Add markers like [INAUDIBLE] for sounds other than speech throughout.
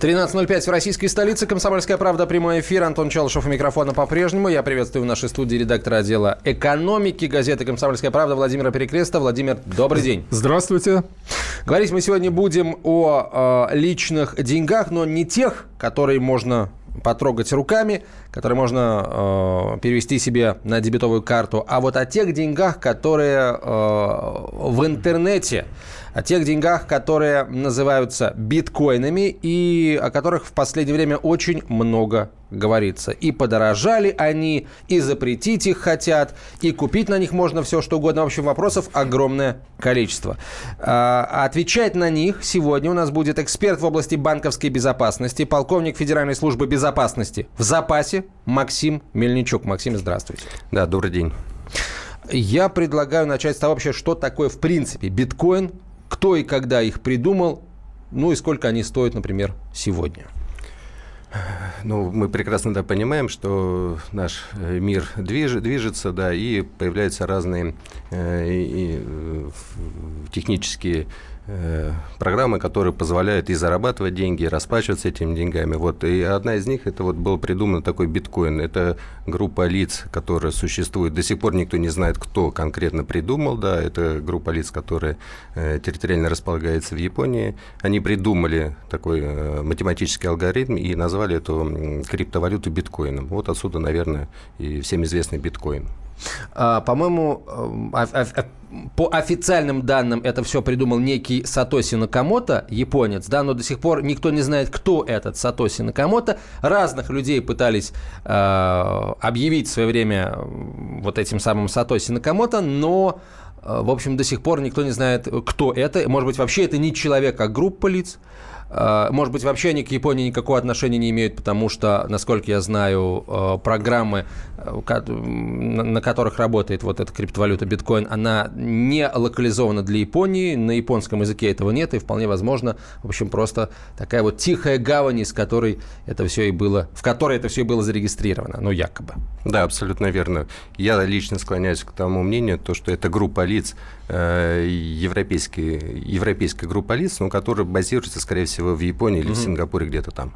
13.05 в российской столице. Комсомольская правда. Прямой эфир. Антон Челышев у микрофона по-прежнему. Я приветствую в нашей студии редактора отдела экономики газеты «Комсомольская правда» Владимира Перекреста. Владимир, добрый день. Здравствуйте. Говорить мы сегодня будем о э, личных деньгах, но не тех, которые можно потрогать руками, которые можно э, перевести себе на дебетовую карту, а вот о тех деньгах, которые э, в интернете о тех деньгах, которые называются биткоинами и о которых в последнее время очень много говорится. И подорожали они, и запретить их хотят, и купить на них можно все, что угодно. В общем, вопросов огромное количество. А, отвечать на них сегодня у нас будет эксперт в области банковской безопасности, полковник Федеральной службы безопасности в запасе Максим Мельничук. Максим, здравствуйте. Да, добрый день. Я предлагаю начать с того вообще, что такое в принципе биткоин, кто и когда их придумал, ну и сколько они стоят, например, сегодня. Ну, мы прекрасно да, понимаем, что наш э, мир движ, движется, да, и появляются разные э, и, э, технические программы, которые позволяют и зарабатывать деньги, и расплачиваться этими деньгами. Вот. И одна из них, это вот был придуман такой биткоин. Это группа лиц, которая существует. До сих пор никто не знает, кто конкретно придумал. Да, это группа лиц, которая э, территориально располагается в Японии. Они придумали такой э, математический алгоритм и назвали эту криптовалюту биткоином. Вот отсюда, наверное, и всем известный биткоин. А, по-моему, а, по официальным данным это все придумал некий Сатоси Накамото, японец, да, но до сих пор никто не знает, кто этот Сатоси Накамото. Разных людей пытались э, объявить в свое время вот этим самым Сатоси Накамото, но, э, в общем, до сих пор никто не знает, кто это. Может быть, вообще это не человек, а группа лиц. Э, может быть, вообще они к Японии никакого отношения не имеют, потому что, насколько я знаю, э, программы, э, на которых работает вот эта криптовалюта биткоин, она не локализована для Японии, на японском языке этого нет, и вполне возможно, в общем, просто такая вот тихая гавань, из которой это все и было, в которой это все и было зарегистрировано, ну, якобы. Да, абсолютно верно. Я лично склоняюсь к тому мнению, то, что это группа лиц, европейская, европейская группа лиц, но которая базируется, скорее всего, в Японии или угу. в Сингапуре где-то там.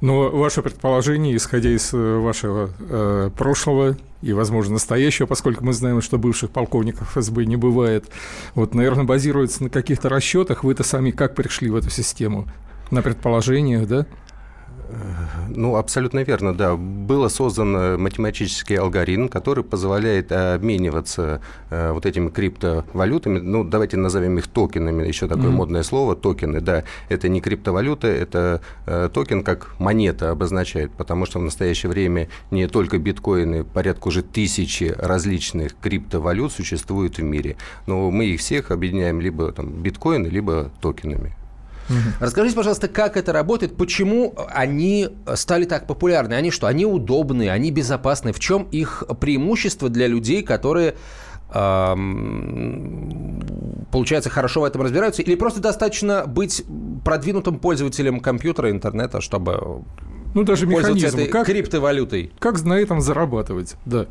Но ваше предположение, исходя из э, вашего э, прошлого и, возможно, настоящего, поскольку мы знаем, что бывших полковников ФСБ не бывает, вот, наверное, базируется на каких-то расчетах. Вы-то сами как пришли в эту систему? На предположениях, да? Ну, абсолютно верно, да. Был создан математический алгоритм, который позволяет обмениваться э, вот этими криптовалютами. Ну, давайте назовем их токенами. Еще такое mm-hmm. модное слово токены. Да, это не криптовалюта, это э, токен как монета обозначает, потому что в настоящее время не только биткоины, порядка уже тысячи различных криптовалют существует в мире. Но мы их всех объединяем либо там биткоины, либо токенами. Расскажите, пожалуйста, как это работает, почему они стали так популярны? Они что, они удобные, они безопасны? В чем их преимущество для людей, которые получается, хорошо в этом разбираются, или просто достаточно быть продвинутым пользователем компьютера, интернета, чтобы ну, даже механизм, этой как, криптовалютой. Как на этом зарабатывать, да.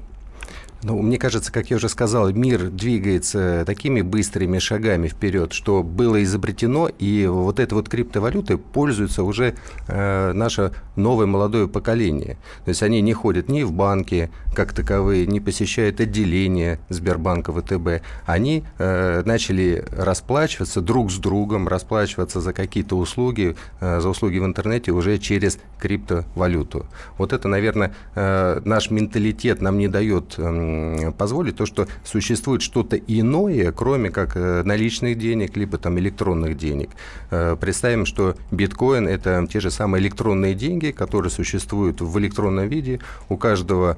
Ну, мне кажется, как я уже сказал, мир двигается такими быстрыми шагами вперед, что было изобретено, и вот этой вот криптовалютой пользуется уже э, наше новое молодое поколение. То есть они не ходят ни в банки как таковые, не посещают отделения Сбербанка, ВТБ. Они э, начали расплачиваться друг с другом, расплачиваться за какие-то услуги, э, за услуги в интернете уже через криптовалюту. Вот это, наверное, э, наш менталитет нам не дает э, позволить, то, что существует что-то иное, кроме как э, наличных денег, либо там электронных денег. Э, представим, что биткоин – это те же самые электронные деньги, которые существуют в электронном виде. У каждого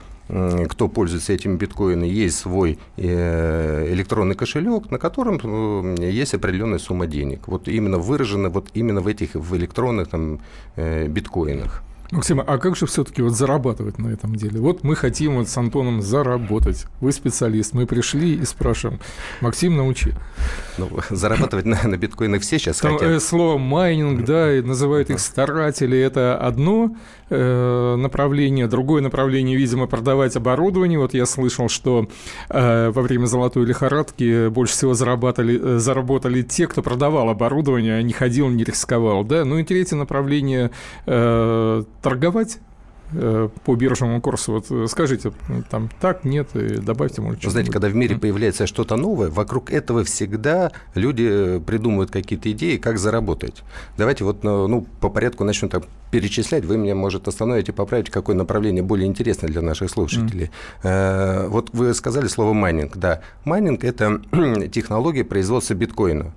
кто пользуется этим биткоином, есть свой э, электронный кошелек, на котором есть определенная сумма денег. Вот именно выражена вот именно в этих в электронных там, биткоинах. Максим, а как же все-таки вот зарабатывать на этом деле? Вот мы хотим вот с Антоном заработать. Вы специалист. Мы пришли и спрашиваем. Максим, научи. Ну, [LAUGHS] зарабатывать на, на биткоинах все сейчас Там, хотят. Э, слово майнинг, да, и называют их старатели. Это одно э, направление. Другое направление, видимо, продавать оборудование. Вот я слышал, что э, во время золотой лихорадки больше всего заработали, э, заработали те, кто продавал оборудование, а не ходил, не рисковал. Да? Ну и третье направление торговать по биржевому курсу. Вот э, скажите, там так, нет, и добавьте, может, Вы знаете, когда в мире появляется что-то новое, вокруг этого всегда люди придумывают какие-то идеи, как заработать. Давайте вот ну, по порядку начнем так перечислять. Вы меня, может, остановите, поправите, какое направление более интересное для наших слушателей. Mm. Вот вы сказали слово майнинг. Да, майнинг – это [CLEARS THROAT] технология производства биткоина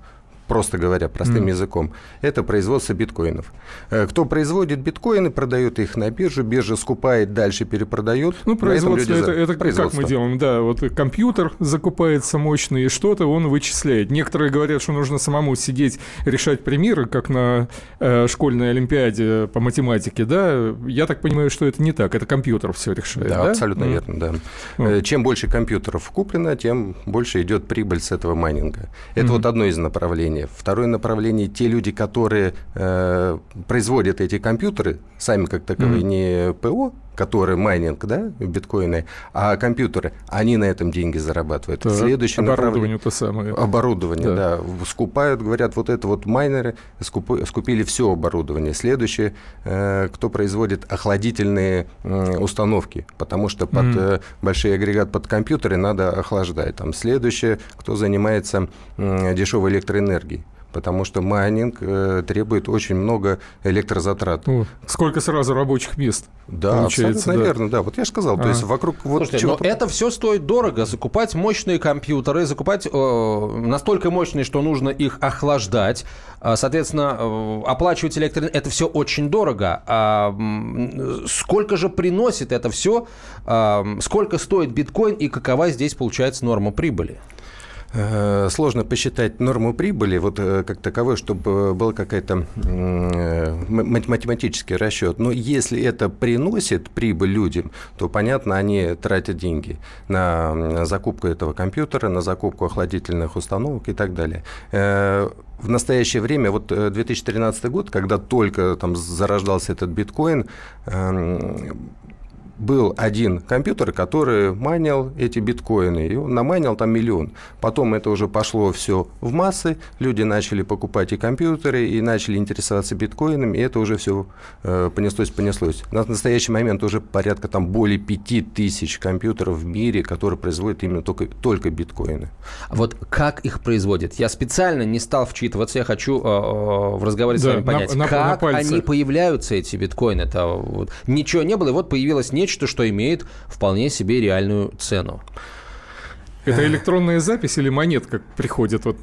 просто говоря, простым mm. языком, это производство биткоинов. Э, кто производит биткоины, продает их на биржу, биржа скупает, дальше перепродает. Ну, производство, это, это производство. как мы делаем? Да, вот компьютер закупается мощный, и что-то он вычисляет. Некоторые говорят, что нужно самому сидеть, решать примеры, как на э, школьной олимпиаде по математике, да? Я так понимаю, что это не так, это компьютер все решает, да? Да, абсолютно mm. верно, да. Mm. Чем больше компьютеров куплено, тем больше идет прибыль с этого майнинга. Это mm. вот одно из направлений направление. Второе направление – те люди, которые э, производят эти компьютеры, сами как таковые, mm-hmm. не ПО, которые майнинг, да, биткоины, а компьютеры, они на этом деньги зарабатывают. Так, Следующее оборудование то самое. Оборудование, да. да. Скупают, говорят, вот это вот майнеры скуп, скупили все оборудование. Следующее, э, кто производит охладительные э, установки, потому что под mm. э, большие агрегат под компьютеры надо охлаждать. Там следующее, кто занимается э, дешевой электроэнергией потому что майнинг э, требует очень много электрозатрат. О, сколько сразу рабочих мест? Да, получается, да. наверное, да. Вот я же сказал, а. то есть вокруг вот Слушайте, но это все стоит дорого. Закупать мощные компьютеры, закупать э, настолько мощные, что нужно их охлаждать. А, соответственно, э, оплачивать электроэнергию, это все очень дорого. А, сколько же приносит это все? А, сколько стоит биткоин и какова здесь получается норма прибыли? Э, сложно посчитать норму прибыли, вот э, как таковой, чтобы был какой-то э, математический расчет. Но если это приносит прибыль людям, то, понятно, они тратят деньги на закупку этого компьютера, на закупку охладительных установок и так далее. В настоящее время, вот 2013 год, когда только там зарождался этот биткоин, был один компьютер, который майнил эти биткоины, и он намайнил там миллион. Потом это уже пошло все в массы, люди начали покупать и компьютеры, и начали интересоваться биткоинами, и это уже все э, понеслось-понеслось. На настоящий момент уже порядка там более 5000 компьютеров в мире, которые производят именно только, только биткоины. Вот как их производят? Я специально не стал вчитываться, я хочу э, э в разговоре да, с вами понять, на, на, как на они появляются, эти биткоины. Это вот, ничего не было, и вот появилось не нечто, что имеет вполне себе реальную цену. Это электронная запись или монетка приходит вот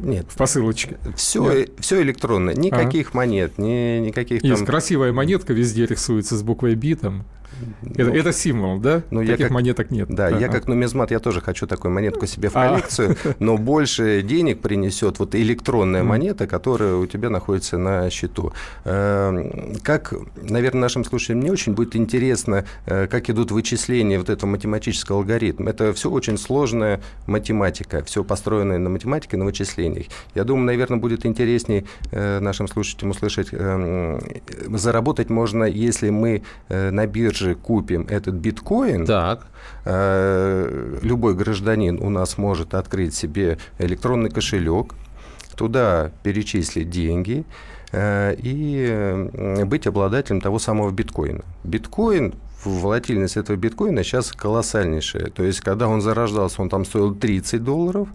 нет. В посылочке. Все, все электронно. Никаких а. монет, ни, никаких Есть там... красивая монетка, везде рисуется с буквой B там. Это, ну, это символ, да? Ну, Таких я как, монеток нет. Да, ага. я как нумизмат, я тоже хочу такую монетку себе в а. коллекцию, но больше денег принесет вот электронная монета, которая у тебя находится на счету. Эм, как, наверное, нашим слушателям не очень будет интересно, э, как идут вычисления вот этого математического алгоритма. Это все очень сложная математика, все построенное на математике, на вычислениях. Я думаю, наверное, будет интереснее э, нашим слушателям услышать, эм, заработать можно, если мы э, на бирже купим этот биткоин, так. Э, любой гражданин у нас может открыть себе электронный кошелек, туда перечислить деньги э, и быть обладателем того самого биткоина. Биткоин волатильность этого биткоина сейчас колоссальнейшая. То есть, когда он зарождался, он там стоил 30 долларов.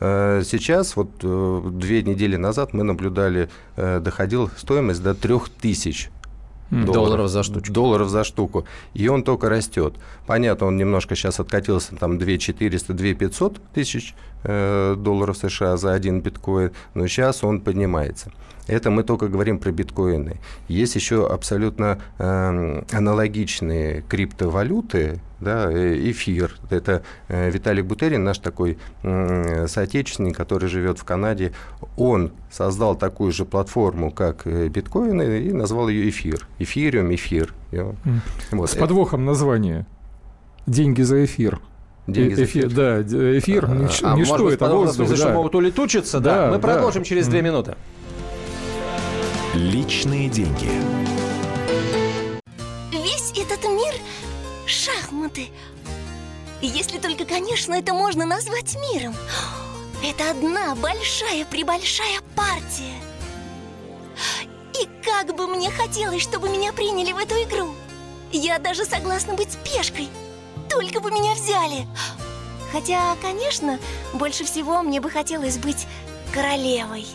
Э, сейчас, вот две недели назад мы наблюдали, доходил стоимость до 3000 долларов, долларов за штуку. Долларов за штуку. И он только растет. Понятно, он немножко сейчас откатился, там 2 400, 2 500 тысяч э, долларов США за один биткоин, но сейчас он поднимается. Это мы только говорим про биткоины. Есть еще абсолютно э, аналогичные криптовалюты, да, э, эфир. Это э, Виталий Бутерин, наш такой соотечественник, который живет в Канаде. Он создал такую же платформу, как биткоины, и назвал ее эфир. Эфириум, эфир. Вот. С подвохом названия. Деньги за эфир. Деньги за эфир. Да, эфир, а, нич- а, ничто, может, это воздух. Да. что могут улетучиться, да. да Мы да. продолжим через две минуты. Личные деньги. Весь этот мир – шахматы. Если только, конечно, это можно назвать миром. Это одна большая-пребольшая партия. И как бы мне хотелось, чтобы меня приняли в эту игру. Я даже согласна быть пешкой – только бы меня взяли! Хотя, конечно, больше всего мне бы хотелось быть королевой.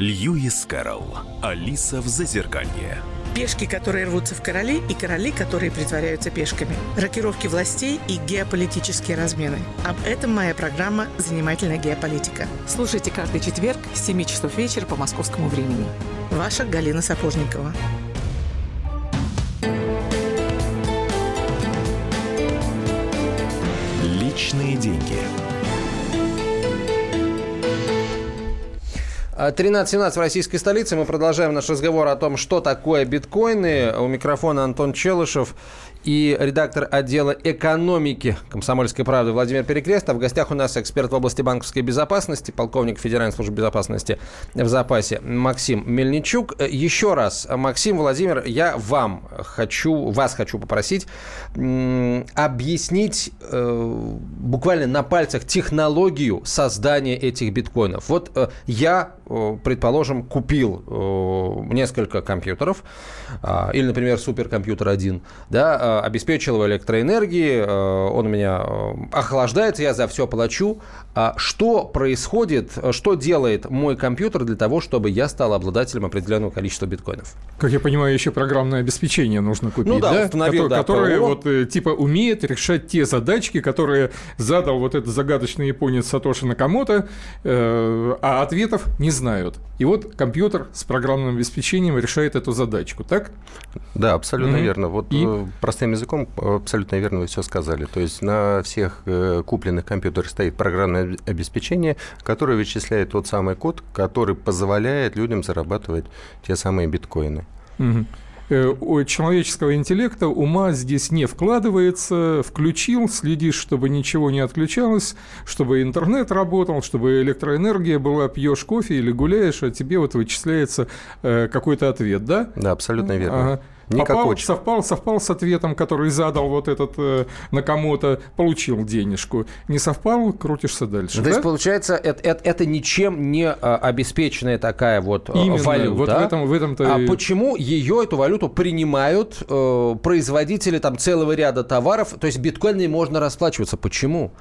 Льюис Кэрролл. Алиса в Зазеркалье. Пешки, которые рвутся в короли, и короли, которые притворяются пешками. Рокировки властей и геополитические размены. Об этом моя программа «Занимательная геополитика». Слушайте каждый четверг с 7 часов вечера по московскому времени. Ваша Галина Сапожникова. Личные деньги. 13.17 в российской столице. Мы продолжаем наш разговор о том, что такое биткоины. У микрофона Антон Челышев и редактор отдела экономики «Комсомольской правды» Владимир Перекрестов. В гостях у нас эксперт в области банковской безопасности, полковник Федеральной службы безопасности в запасе Максим Мельничук. Еще раз, Максим, Владимир, я вам хочу, вас хочу попросить объяснить э, буквально на пальцах технологию создания этих биткоинов. Вот э, я, э, предположим, купил несколько компьютеров, э, или, например, суперкомпьютер один, да, обеспечил его электроэнергией, э, он у меня э, охлаждается, я за все плачу. А что происходит, что делает мой компьютер для того, чтобы я стал обладателем определенного количества биткоинов? Как я понимаю, еще программное обеспечение нужно купить, ну, да? да? Установил, Котор, да которое вот, типа умеет решать те задачки, которые задал вот этот загадочный японец Сатоши Накамото, э, а ответов не знают. И вот компьютер с программным обеспечением решает эту задачку, так? Да, абсолютно mm-hmm. верно. Вот И? Простым языком абсолютно верно вы все сказали. То есть на всех э, купленных компьютерах стоит программное обеспечение, которое вычисляет тот самый код, который позволяет людям зарабатывать те самые биткоины. Угу у человеческого интеллекта ума здесь не вкладывается, включил, следишь, чтобы ничего не отключалось, чтобы интернет работал, чтобы электроэнергия была, пьешь кофе или гуляешь, а тебе вот вычисляется э, какой-то ответ, да? Да, абсолютно верно. Ага. Попал, совпал, совпал с ответом, который задал вот этот э, Накамото, получил денежку. Не совпал, крутишься дальше. То да? есть, получается, это, это, это ничем не а, обеспеченная такая вот э, Именно, валюта. Вот в этом, в этом-то... А почему ее, эту валюту, принимают э, производители там целого ряда товаров? То есть биткоинами можно расплачиваться. Почему?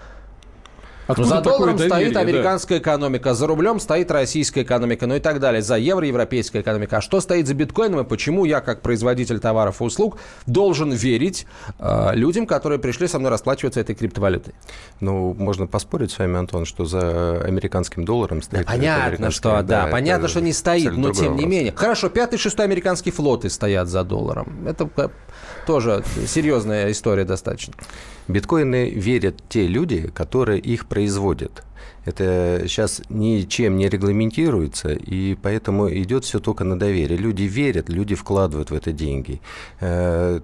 Откуда за долларом доверие, стоит американская да. экономика, за рублем стоит российская экономика, ну и так далее. За евро европейская экономика. А что стоит за биткоином и почему я, как производитель товаров и услуг, должен верить э, людям, которые пришли со мной расплачиваться этой криптовалютой? Ну, можно поспорить с вами, Антон, что за американским долларом стоит... Да, понятно, что, да, да понятно, что не стоит, но тем не менее. Хорошо, пятый, шестой американский флоты стоят за долларом. Это тоже серьезная история достаточно. Биткоины верят те люди, которые их производят. Это сейчас ничем не регламентируется, и поэтому идет все только на доверие. Люди верят, люди вкладывают в это деньги э,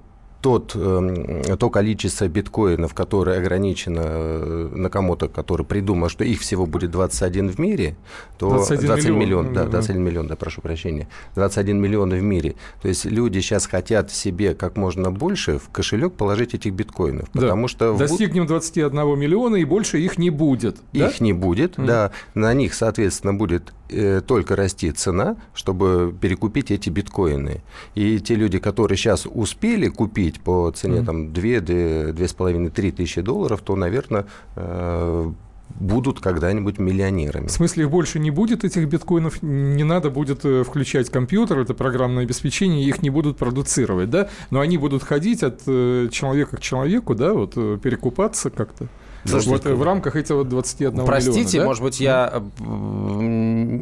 тот, эм, то количество биткоинов, которое ограничено э, на кому-то, который придумал, что их всего будет 21 в мире, то 21, 21 миллион, миллион да, 21 да. миллион, да, прошу прощения, 21 миллион в мире. То есть люди сейчас хотят себе как можно больше в кошелек положить этих биткоинов, потому да. что... Достигнем 21 миллиона, и больше их не будет. Их да? не будет, mm. да. На них, соответственно, будет э, только расти цена, чтобы перекупить эти биткоины. И те люди, которые сейчас успели купить, купить по цене mm-hmm. там 2, 2,5, 3 тысячи долларов, то, наверное, э, будут когда-нибудь миллионерами. В смысле, их больше не будет, этих биткоинов? Не надо будет э, включать компьютер, это программное обеспечение, их не будут продуцировать, да? Но они будут ходить от э, человека к человеку, да, вот перекупаться как-то? Слушайте, вот в рамках этого 21 Простите, миллиона, да? может быть, я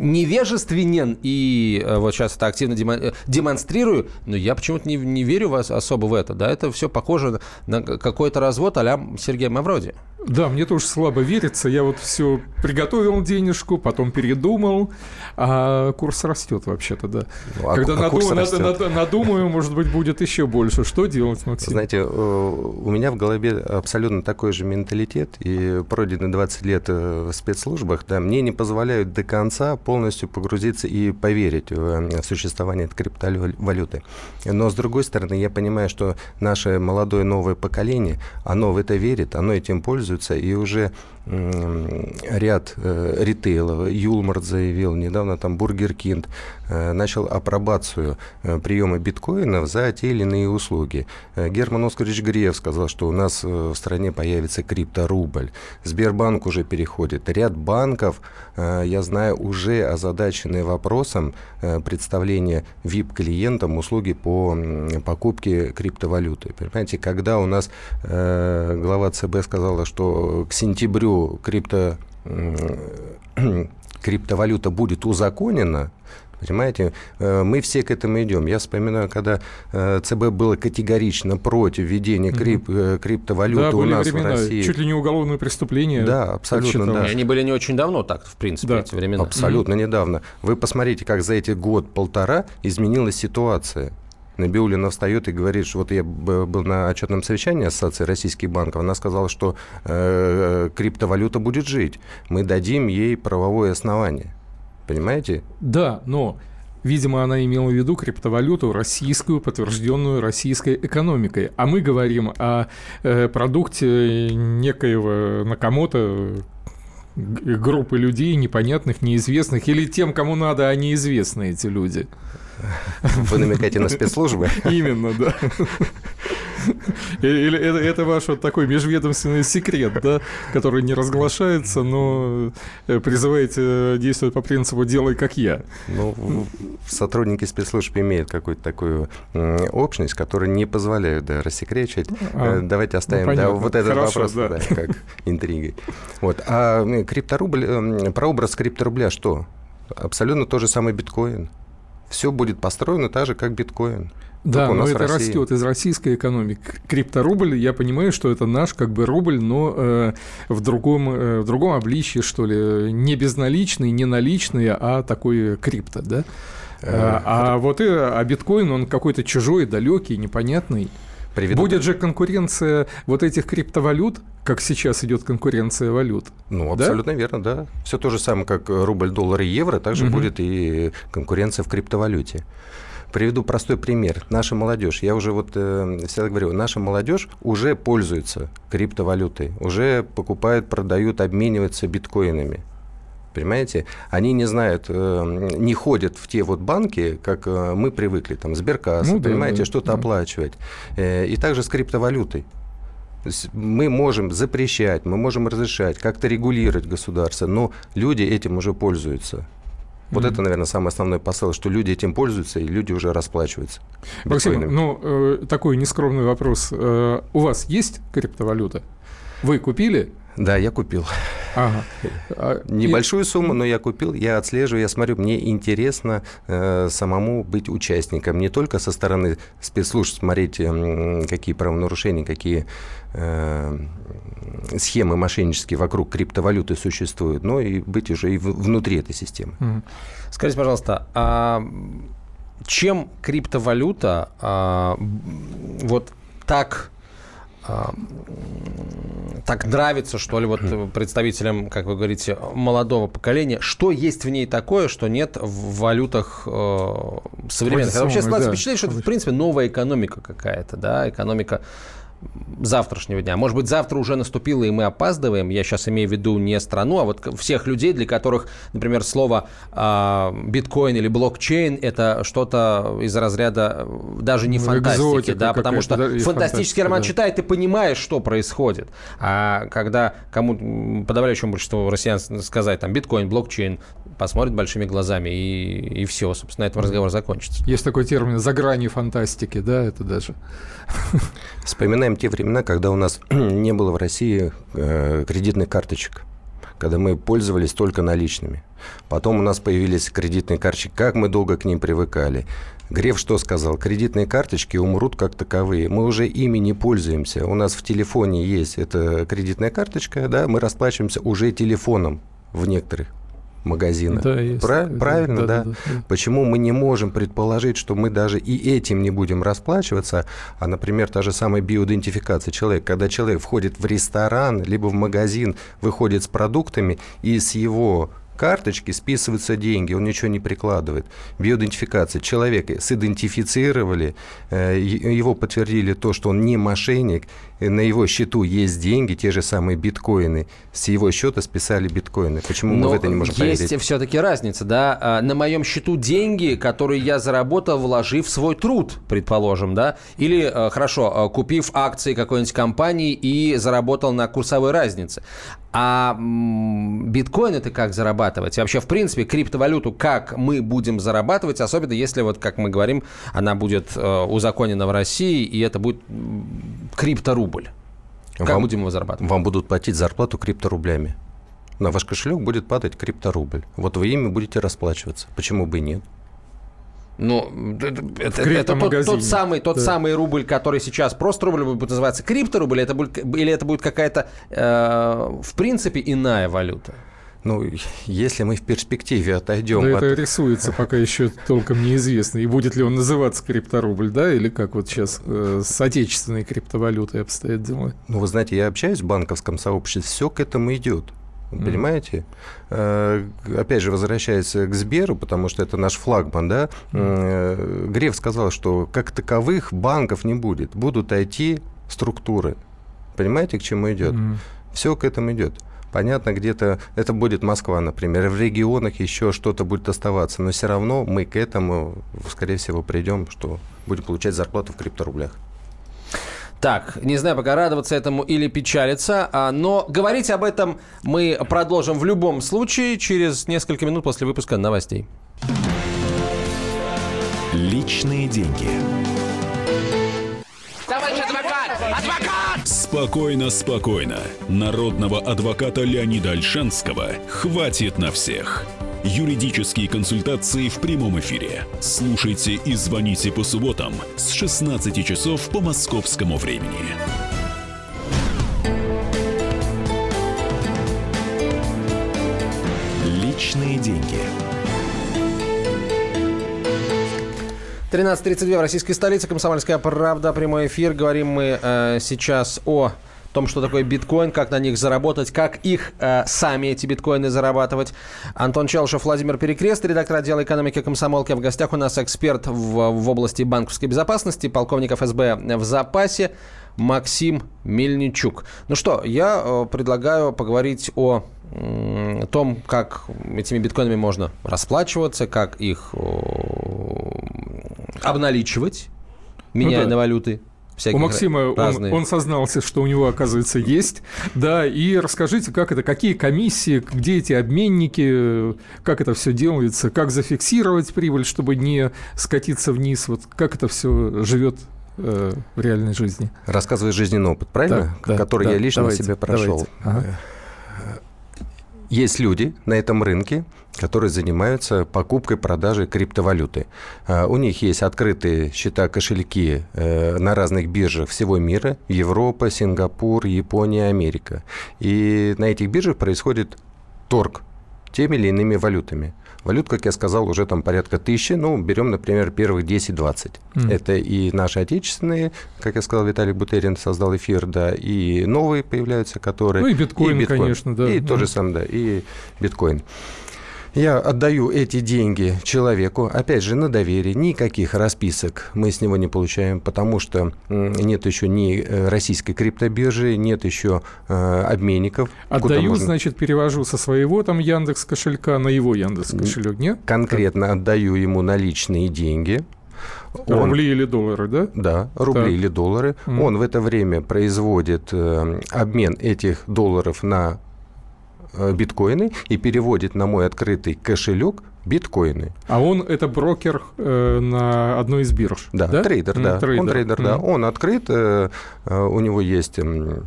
невежественен и э, вот сейчас это активно демо- демонстрирую, но я почему-то не, не верю вас особо в это. Да, это все похоже на какой-то развод а-ля Сергея Мавроди. Да, мне тоже слабо верится. Я вот все приготовил денежку, потом передумал, а курс растет вообще-то, да. Ну, а, Когда а наду, над, над, надумаю, может быть, будет еще больше. Что делать, Максим? Знаете, э, у меня в голове абсолютно такой же менталитет, и пройдены 20 лет э, в спецслужбах, да, мне не позволяют до конца полностью погрузиться и поверить в существование этой криптовалюты. Но, с другой стороны, я понимаю, что наше молодое новое поколение, оно в это верит, оно этим пользуется, и уже ряд э, ритейлов, Юлмарт заявил, недавно там Burger King э, начал апробацию э, приема биткоинов за те или иные услуги. Герман Оскарович Греф сказал, что у нас в стране появится крипторубль. Сбербанк уже переходит. Ряд банков, я знаю, уже озадачены вопросом представления VIP-клиентам услуги по покупке криптовалюты. Понимаете, когда у нас глава ЦБ сказала, что к сентябрю крипто, [CLEARS THROAT] криптовалюта будет узаконена, Понимаете, э, мы все к этому идем. Я вспоминаю, когда э, ЦБ было категорично против введения крип, угу. криптовалюты да, у нас времена, в России. Чуть ли не уголовное преступление. Да, абсолютно. Да. И они были не очень давно так, в принципе, да. эти времена. Абсолютно угу. недавно. Вы посмотрите, как за эти год-полтора изменилась ситуация. Набиулина встает и говорит, что вот я был на отчетном совещании Ассоциации российских банков, она сказала, что э, криптовалюта будет жить, мы дадим ей правовое основание. Понимаете? Да, но Видимо, она имела в виду криптовалюту российскую, подтвержденную российской экономикой. А мы говорим о э, продукте некоего Накамото, группы людей непонятных, неизвестных, или тем, кому надо, а неизвестны эти люди. [LAUGHS] Вы намекаете на спецслужбы? [LAUGHS] Именно, да. Или это, это ваш вот такой межведомственный секрет, да, который не разглашается, но э, призываете действовать по принципу «делай как я». Ну, сотрудники спецслужб имеют какую-то такую общность, которая не позволяет да, рассекречивать. А, э, Давайте оставим ну, да, вот этот Хорошо, вопрос да. Да, как интригой. Вот. А крипторубль, про образ крипторубля что? Абсолютно то же самое биткоин все будет построено так же, как биткоин. Да, но это растет из российской экономики. Крипторубль, я понимаю, что это наш как бы рубль, но э, в, другом, э, в другом обличье, что ли, не безналичный, не наличный, а такой крипто, да? Э, а, а вот и, а биткоин, он какой-то чужой, далекий, непонятный. Приведу... Будет же конкуренция вот этих криптовалют, как сейчас идет конкуренция валют. Ну, абсолютно да? верно, да. Все то же самое, как рубль, доллар и евро, также угу. будет и конкуренция в криптовалюте. Приведу простой пример. Наша молодежь, я уже вот э, всегда говорю, наша молодежь уже пользуется криптовалютой, уже покупают, продают, обмениваются биткоинами. Понимаете? Они не знают, э, не ходят в те вот банки, как э, мы привыкли, там, Сберкасса, ну, понимаете, да, что-то да. оплачивать. Э, и также с криптовалютой. Мы можем запрещать, мы можем разрешать, как-то регулировать государство, но люди этим уже пользуются. Вот mm-hmm. это, наверное, самый основной посыл, что люди этим пользуются, и люди уже расплачиваются. Максим, ну, э, такой нескромный вопрос. Э, у вас есть криптовалюта? Вы купили? Да, я купил. Ага. А, Небольшую и... сумму, но я купил, я отслеживаю, я смотрю, мне интересно э, самому быть участником, не только со стороны спецслужб смотреть, э, какие правонарушения, какие э, схемы мошеннические вокруг криптовалюты существуют, но и быть уже и в, внутри этой системы. Скажите, пожалуйста, а чем криптовалюта а, вот так так нравится, что ли, вот представителям, как вы говорите, молодого поколения. Что есть в ней такое, что нет в валютах э, современных? Вообще складывается да. впечатление, что это, в принципе, новая экономика какая-то, да, экономика завтрашнего дня. Может быть, завтра уже наступило, и мы опаздываем. Я сейчас имею в виду не страну, а вот всех людей, для которых, например, слово э, биткоин или блокчейн – это что-то из разряда э, даже не ну, фантастики, да, потому что да, фантастический роман да. читает, ты понимаешь, что происходит. А когда кому подавляющему большинству россиян сказать там биткоин, блокчейн, посмотрит большими глазами, и, и все, собственно, на этом разговор закончится. Есть такой термин «за гранью фантастики», да, это даже. Вспоминаем те времена, когда у нас [CLEARS THROAT] не было в России э, кредитных карточек когда мы пользовались только наличными. Потом у нас появились кредитные карточки. Как мы долго к ним привыкали. Греф что сказал? Кредитные карточки умрут как таковые. Мы уже ими не пользуемся. У нас в телефоне есть эта кредитная карточка, да, мы расплачиваемся уже телефоном в некоторых магазинах. Да, есть. Прав... Да, Правильно, да, да? Да, да? Почему мы не можем предположить, что мы даже и этим не будем расплачиваться, а, например, та же самая биоидентификация человека, когда человек входит в ресторан, либо в магазин, выходит с продуктами, и с его карточки списываются деньги, он ничего не прикладывает. Биоидентификация. Человека сидентифицировали, э, его подтвердили то, что он не мошенник, на его счету есть деньги, те же самые биткоины. С его счета списали биткоины. Почему Но мы в это не можем есть поверить? Есть все-таки разница, да? А, на моем счету деньги, которые я заработал, вложив свой труд, предположим, да? Или, э, хорошо, э, купив акции какой-нибудь компании и заработал на курсовой разнице. А биткоин это как зарабатывать? И вообще, в принципе, криптовалюту как мы будем зарабатывать, особенно если, вот как мы говорим, она будет э, узаконена в России, и это будет крипторубль. Как вам, будем его зарабатывать? Вам будут платить зарплату крипторублями. На ваш кошелек будет падать крипторубль. Вот вы ими будете расплачиваться. Почему бы и нет? Ну, это, это тот, тот, самый, тот да. самый рубль, который сейчас просто рубль будет называться крипторубль, это будет, или это будет какая-то, э, в принципе, иная валюта? Ну, если мы в перспективе отойдем... Да от... это рисуется пока еще толком неизвестно. И будет ли он называться крипторубль, да, или как вот сейчас э, с отечественной криптовалютой обстоят дела? Ну, вы знаете, я общаюсь в банковском сообществе, все к этому идет. Mm. Понимаете? Э, опять же, возвращаясь к Сберу, потому что это наш флагман, да, mm. Греф сказал, что как таковых банков не будет. Будут IT-структуры. Понимаете, к чему идет? Mm. Все к этому идет. Понятно, где-то это будет Москва, например, в регионах еще что-то будет оставаться, но все равно мы к этому, скорее всего, придем, что будем получать зарплату в крипторублях. Так, не знаю, пока радоваться этому или печалиться, а, но говорить об этом мы продолжим в любом случае через несколько минут после выпуска новостей. Личные деньги. Товарищ адвокат! Адвокат! Спокойно, спокойно. Народного адвоката Леонида Альшанского хватит на всех. Юридические консультации в прямом эфире. Слушайте и звоните по субботам с 16 часов по московскому времени. Личные деньги. 13.32 в российской столице. Комсомольская правда. Прямой эфир. Говорим мы э, сейчас о том, что такое биткоин, как на них заработать, как их э, сами эти биткоины зарабатывать. Антон Челшев, Владимир Перекрест, редактор отдела экономики комсомолки. В гостях у нас эксперт в, в области банковской безопасности, полковник ФСБ в запасе Максим Мельничук. Ну что, я э, предлагаю поговорить о э, том, как этими биткоинами можно расплачиваться, как их обналичивать, меняя ну, да. на валюты всяких У Максима разные. он, он сознался, что у него, оказывается, есть. Да, и расскажите, как это, какие комиссии, где эти обменники, как это все делается, как зафиксировать прибыль, чтобы не скатиться вниз, вот как это все живет э, в реальной жизни. Рассказывает жизненный опыт, правильно? Так, да, Который да, я лично давайте, себе прошел. Давайте. Ага. Есть люди на этом рынке, которые занимаются покупкой, продажей криптовалюты. А, у них есть открытые счета, кошельки э, на разных биржах всего мира. Европа, Сингапур, Япония, Америка. И на этих биржах происходит торг теми или иными валютами. Валют, как я сказал, уже там порядка тысячи. Ну, берем, например, первых 10-20. Mm. Это и наши отечественные, как я сказал, Виталий Бутерин создал эфир, да, и новые появляются, которые... Ну, и биткоин, и биткоин. конечно, да. И mm. то же самое, да, и биткоин. Я отдаю эти деньги человеку, опять же, на доверие, никаких расписок мы с него не получаем, потому что нет еще ни э, российской криптобиржи, нет еще э, обменников. Отдаю, можно... значит, перевожу со своего там Яндекс кошелька на его Яндекс кошелек, нет? Конкретно как? отдаю ему наличные деньги. Он, рубли или доллары, да? Да, рубли так. или доллары. Mm. Он в это время производит э, обмен этих долларов на биткоины и переводит на мой открытый кошелек биткоины. А он это брокер э, на одной из бирж? Да, да? трейдер, да. Трейдер. Он трейдер, mm. да. Он открыт, э, э, у него есть... Э,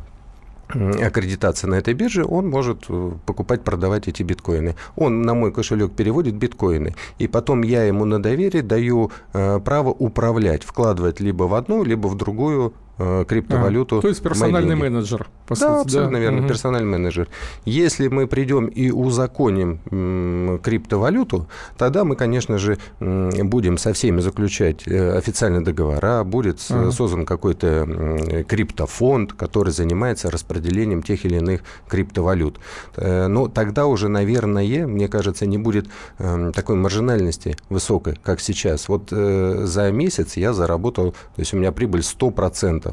аккредитация на этой бирже, он может э, покупать, продавать эти биткоины. Он на мой кошелек переводит биткоины, и потом я ему на доверие даю э, право управлять, вкладывать либо в одну, либо в другую э, криптовалюту. А, то есть персональный менеджер, по да, сути. Абсолютно да, верно, угу. персональный менеджер. Если мы придем и узаконим криптовалюту, тогда мы, конечно же, будем со всеми заключать э, официальные договора, будет ага. создан какой-то криптофонд, который занимается распределением тех или иных криптовалют. Э, но тогда уже, наверное, мне кажется, не будет э, такой маржинальности высокой, как сейчас. Вот э, за месяц я заработал, то есть у меня прибыль 100%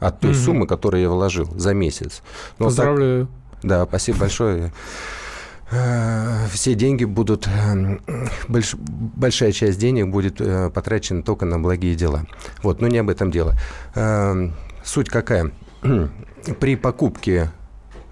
от той угу. суммы, которую я вложил за месяц. Но Поздравляю. Так, да, спасибо большое. Э, все деньги будут, э, больш, большая часть денег будет э, потрачена только на благие дела. Вот, но не об этом дело. Суть какая? [CLEARS THROAT] При покупке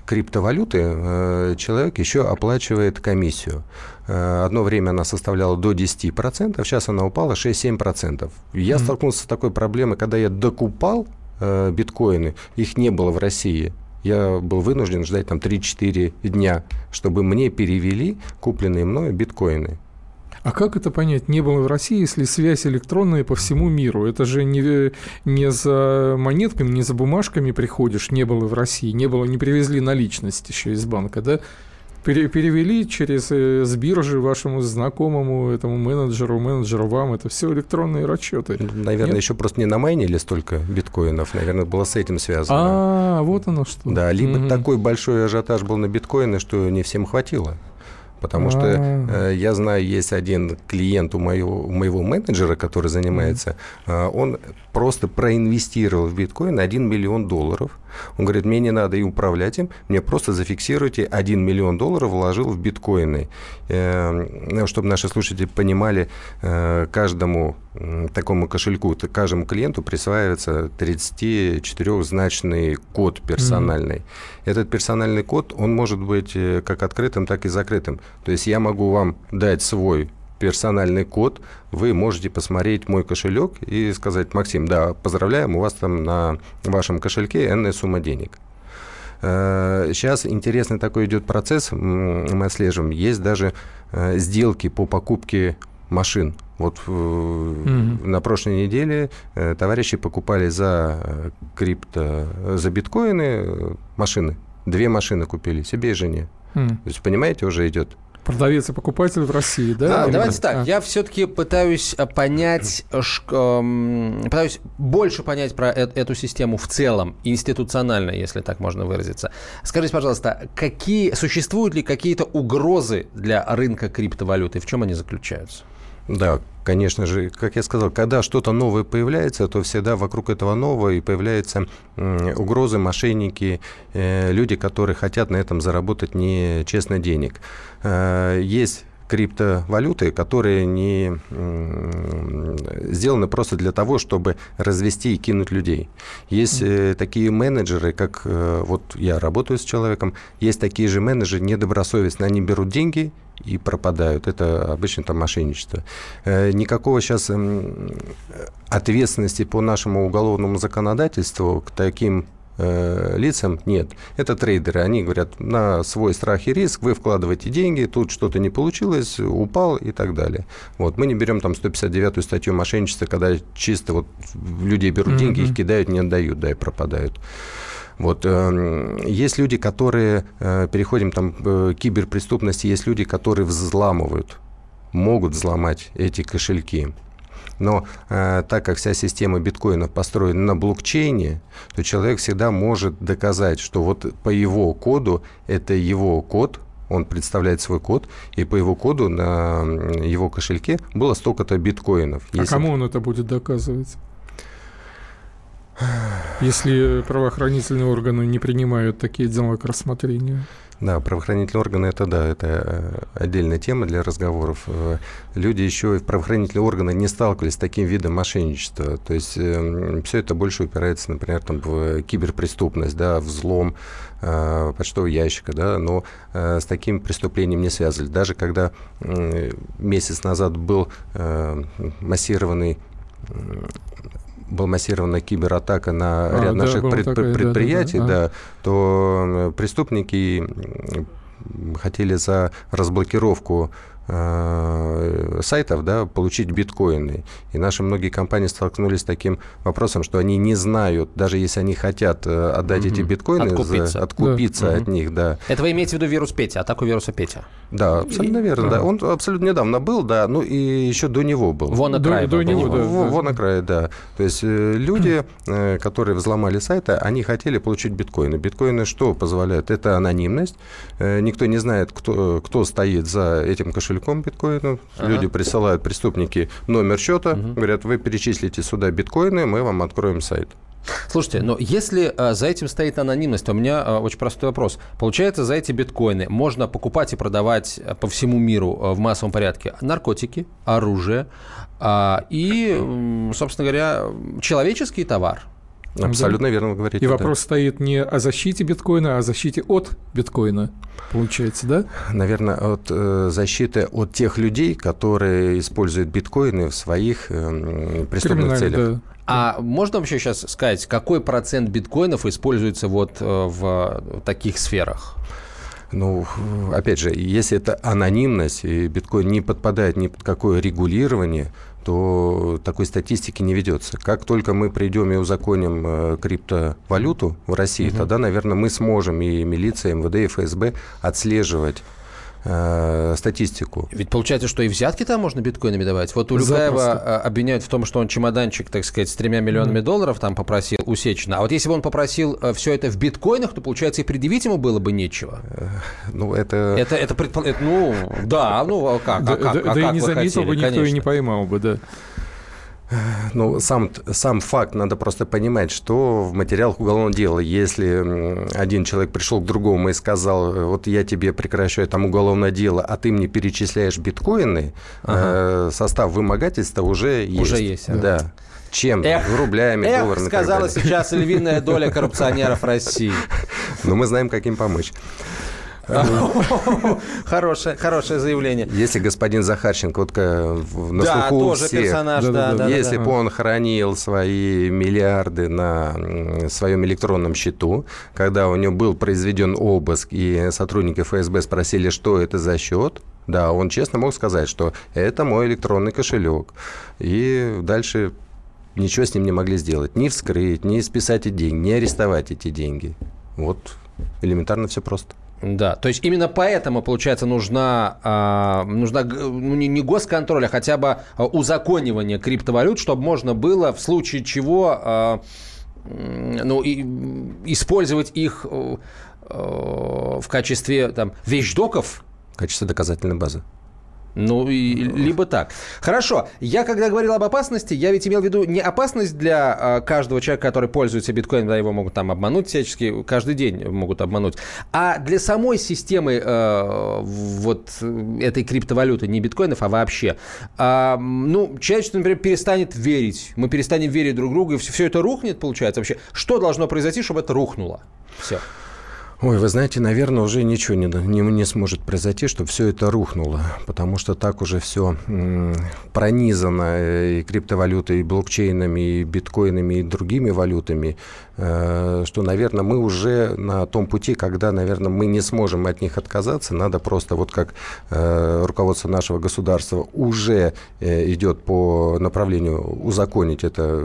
криптовалюты человек еще оплачивает комиссию. Одно время она составляла до 10%, сейчас она упала 6-7%. Я mm-hmm. столкнулся с такой проблемой, когда я докупал э, биткоины, их не было в России. Я был вынужден ждать там 3-4 дня, чтобы мне перевели купленные мною биткоины. А как это понять? Не было в России, если связь электронная по всему миру. Это же не, не за монетками, не за бумажками приходишь, не было в России, не было, не привезли наличность еще из банка, да? Перевели через э, с биржи вашему знакомому, этому менеджеру, менеджеру вам. Это все электронные расчеты. Наверное, Нет? еще просто не намайнили столько биткоинов. Наверное, было с этим связано. А, вот оно что. Да, либо угу. такой большой ажиотаж был на биткоины, что не всем хватило. Потому что э, я знаю, есть один клиент у моего, у моего менеджера, который занимается, э, он просто проинвестировал в биткоин 1 миллион долларов. Он говорит, мне не надо и управлять им, мне просто зафиксируйте 1 миллион долларов вложил в биткоины. Э, чтобы наши слушатели понимали, э, каждому такому кошельку, каждому клиенту присваивается 34-значный код персональный. Mm-hmm. Этот персональный код, он может быть э, как открытым, так и закрытым. То есть я могу вам дать свой персональный код, вы можете посмотреть мой кошелек и сказать, Максим, да, поздравляем, у вас там на вашем кошельке энная сумма денег. Сейчас э, интересный такой идет процесс, мы отслеживаем. Есть даже э, сделки по покупке машин. Вот mm-hmm. на прошлой неделе товарищи покупали за крипто, за биткоины машины. Две машины купили себе и жене. Mm. То есть, понимаете, уже идет Продавец и покупатель в России, да? А, давайте так, а. я все-таки пытаюсь э, понять, эм, пытаюсь больше понять про э эту систему в целом, институционально, если так можно выразиться. Скажите, пожалуйста, какие, существуют ли какие-то угрозы для рынка криптовалюты? В чем они заключаются? Да, конечно же, как я сказал, когда что-то новое появляется, то всегда вокруг этого нового и появляются угрозы, мошенники, э, люди, которые хотят на этом заработать нечестно денег. Э, есть криптовалюты, которые не сделаны просто для того, чтобы развести и кинуть людей. Есть э, такие менеджеры, как э, вот я работаю с человеком, есть такие же менеджеры недобросовестные, они берут деньги и пропадают. Это обычно там мошенничество. Э, никакого сейчас ответственности по нашему уголовному законодательству к таким э, лицам нет. Это трейдеры. Они говорят, на свой страх и риск вы вкладываете деньги, тут что-то не получилось, упал и так далее. Вот. Мы не берем там 159-ю статью мошенничества, когда чисто вот людей берут mm-hmm. деньги, их кидают, не отдают, да, и пропадают. Вот, э, есть люди, которые, э, переходим там к киберпреступности, есть люди, которые взламывают, могут взломать эти кошельки. Но э, так как вся система биткоинов построена на блокчейне, то человек всегда может доказать, что вот по его коду это его код, он представляет свой код, и по его коду на его кошельке было столько-то биткоинов. А Если... кому он это будет доказывать? Если правоохранительные органы не принимают такие дела к рассмотрению. Да, правоохранительные органы это да, это э, отдельная тема для разговоров. Э, люди еще и правоохранительные органы не сталкивались с таким видом мошенничества. То есть э, все это больше упирается, например, там, в киберпреступность, да, взлом э, почтового ящика, да, но э, с таким преступлением не связывали. Даже когда месяц назад был э, массированный была массированная кибератака на А, ряд да, наших пред- да, предприятий, да, да. да, то э, преступники хотели за разблокировку сайтов, да, получить биткоины. И наши многие компании столкнулись с таким вопросом, что они не знают, даже если они хотят э, отдать эти биткоины, за- Откупиться. откупиться Да. от них, да. Это вы имеете в виду вирус Петя, атаку вируса Петя? Да, абсолютно верно, да. Он абсолютно недавно был, да, ну и еще до него был. Вон на До- край до был, него, да. Во- Вон на крае, да. То есть э, люди, э, которые взломали сайты, они хотели получить биткоины. Биткоины что позволяют? Это анонимность. Э, Никто не знает, кто, кто стоит за этим кошельком биткоина. Люди присылают, преступники, номер счета, говорят, вы перечислите сюда биткоины, мы вам откроем сайт. Слушайте, но если э, за этим стоит анонимность, то у меня э, очень простой вопрос. Получается, за эти биткоины можно покупать и продавать э, по всему миру в массовом порядке наркотики, оружие а, и, собственно говоря, человеческий товар. Абсолютно верно вы говорите. И да. вопрос стоит не о защите биткоина, а о защите от биткоина, получается, да? Наверное, от э, защиты от тех людей, которые используют биткоины в своих э, преступных целях. да. А можно вообще сейчас сказать, какой процент биткоинов используется вот э, в таких сферах? Ну, опять же, если это анонимность, и биткоин не подпадает ни под какое регулирование, то такой статистики не ведется. Как только мы придем и узаконим э, криптовалюту в России, тогда, наверное, мы сможем и милиция, МВД, и ФСБ отслеживать э, статистику. Ведь получается, что и взятки там можно биткоинами давать. Вот Запросто. э, обвиняют в том, что он чемоданчик, так сказать, с тремя миллионами долларов там попросил усечено. А вот если бы он попросил все это в биткоинах, то, получается, и предъявить ему было бы нечего. Ну, это... Это, это, предпо- это, ну, да, ну, а как, Да, а как, да- а и не заметил бы никто и не поймал бы, да. Ну, сам, сам факт надо просто понимать, что в материалах уголовного дела, если один человек пришел к другому и сказал, э, вот я тебе прекращаю там уголовное дело, а ты мне перечисляешь биткоины, э, состав вымогательства уже есть. Уже есть, ага. Да. Чем? Эх, Рублями, Эх, долларами сказала сейчас львиная доля коррупционеров [LAUGHS] России. Но мы знаем, как им помочь. Хорошее, хорошее заявление. Если господин Захарченко, вот э, на Да, слуху тоже всех, персонаж, да, Да-да-да. да, да. Если да. бы он хранил свои миллиарды на своем электронном счету, когда у него был произведен обыск, и сотрудники ФСБ спросили, что это за счет, да, он честно мог сказать, что это мой электронный кошелек. И дальше ничего с ним не могли сделать. Ни вскрыть, ни списать эти деньги, ни арестовать эти деньги. Вот элементарно все просто. Да, то есть именно поэтому, получается, нужна, а, нужна ну, не, не госконтроль, а хотя бы а, узаконивание криптовалют, чтобы можно было в случае чего а, ну, и, использовать их э, в качестве там, вещдоков, В качестве доказательной базы. Ну, и, либо так. Хорошо. Я, когда говорил об опасности, я ведь имел в виду не опасность для э, каждого человека, который пользуется биткоином, да, его могут там обмануть всячески, каждый день могут обмануть, а для самой системы э, вот э, этой криптовалюты, не биткоинов, а вообще. М, ну, человечество, например, перестанет верить, мы перестанем верить друг другу, и все, это рухнет, получается, вообще. Что должно произойти, чтобы это рухнуло? Все. Ой, вы знаете, наверное, уже ничего не, не, не сможет произойти, чтобы все это рухнуло, потому что так уже все пронизано э, и криптовалютой, и блокчейнами, и биткоинами, и другими валютами, э, что, наверное, мы уже на том пути, когда, наверное, мы не сможем от них отказаться, надо просто, вот как э, руководство нашего государства уже э, идет по направлению узаконить это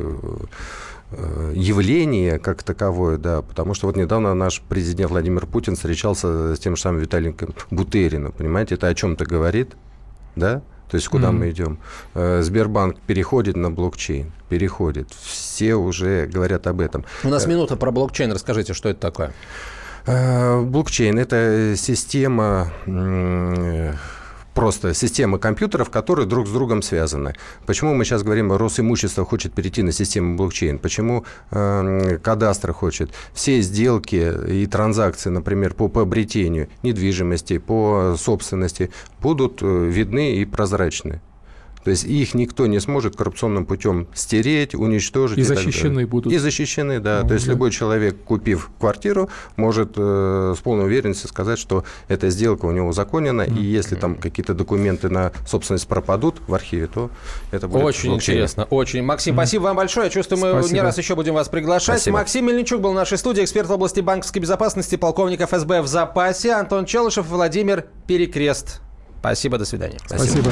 явление как таковое, да, потому что вот недавно наш президент Владимир Путин встречался с тем же самым Виталием Бутериным, понимаете, это о чем-то говорит, да? То есть куда Мгм. мы идем? Э, Сбербанк переходит на блокчейн, переходит. Все уже говорят об этом. У нас минута про блокчейн. Расскажите, что это такое? Э, Блокчейн – это система, просто система компьютеров, которые друг с другом связаны. Почему мы сейчас говорим, Росимущество хочет перейти на систему блокчейн? Почему э, кадастр хочет? Все сделки и транзакции, например, по приобретению недвижимости, по собственности будут э, видны и прозрачны. То есть их никто не сможет коррупционным путем стереть, уничтожить. И, и защищены будут. И защищены, да. Ну, То есть да. любой человек, купив квартиру, может э, с полной уверенностью сказать, что эта сделка у него узаконена, и если там какие-то документы на собственность пропадут в архиве, то это будет Очень блокчейн. интересно, очень. Максим, спасибо вам большое. Я чувствую, мы Спасибо. не раз еще будем вас приглашать. Спасибо. Максим Мельничук был в нашей студии, эксперт в области банковской безопасности, полковник ФСБ в запасе, Антон Челышев, Владимир Перекрест. Спасибо, до свидания. Спасибо.